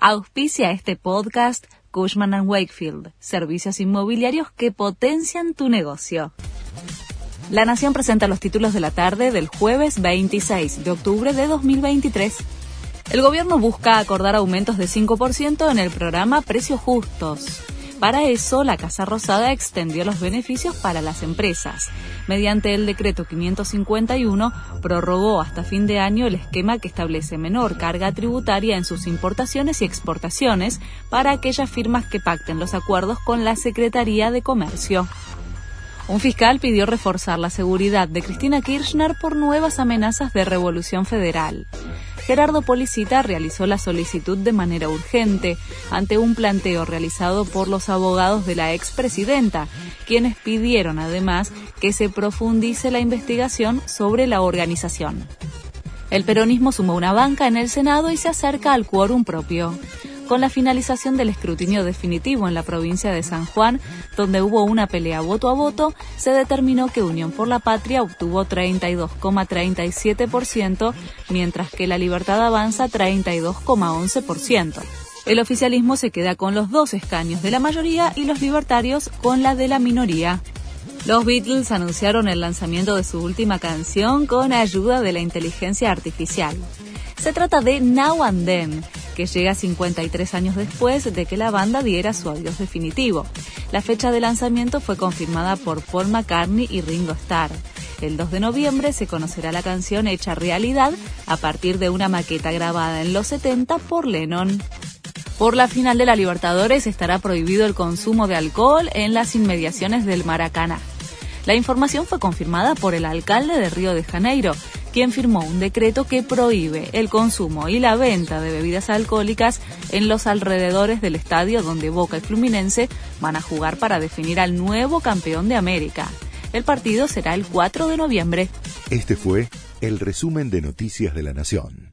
Auspicia este podcast Cushman ⁇ Wakefield, servicios inmobiliarios que potencian tu negocio. La Nación presenta los títulos de la tarde del jueves 26 de octubre de 2023. El gobierno busca acordar aumentos de 5% en el programa Precios Justos. Para eso, la Casa Rosada extendió los beneficios para las empresas. Mediante el decreto 551, prorrogó hasta fin de año el esquema que establece menor carga tributaria en sus importaciones y exportaciones para aquellas firmas que pacten los acuerdos con la Secretaría de Comercio. Un fiscal pidió reforzar la seguridad de Cristina Kirchner por nuevas amenazas de revolución federal. Gerardo Policita realizó la solicitud de manera urgente ante un planteo realizado por los abogados de la expresidenta, quienes pidieron además que se profundice la investigación sobre la organización. El peronismo sumó una banca en el Senado y se acerca al quórum propio con la finalización del escrutinio definitivo en la provincia de San Juan, donde hubo una pelea voto a voto, se determinó que Unión por la Patria obtuvo 32,37%, mientras que la Libertad Avanza 32,11%. El oficialismo se queda con los dos escaños de la mayoría y los libertarios con la de la minoría. Los Beatles anunciaron el lanzamiento de su última canción con ayuda de la inteligencia artificial. Se trata de Now and Then, que llega 53 años después de que la banda diera su adiós definitivo. La fecha de lanzamiento fue confirmada por Paul McCartney y Ringo Starr. El 2 de noviembre se conocerá la canción hecha realidad a partir de una maqueta grabada en los 70 por Lennon. Por la final de la Libertadores estará prohibido el consumo de alcohol en las inmediaciones del Maracaná. La información fue confirmada por el alcalde de Río de Janeiro, quien firmó un decreto que prohíbe el consumo y la venta de bebidas alcohólicas en los alrededores del estadio donde Boca y Fluminense van a jugar para definir al nuevo campeón de América. El partido será el 4 de noviembre. Este fue el resumen de Noticias de la Nación.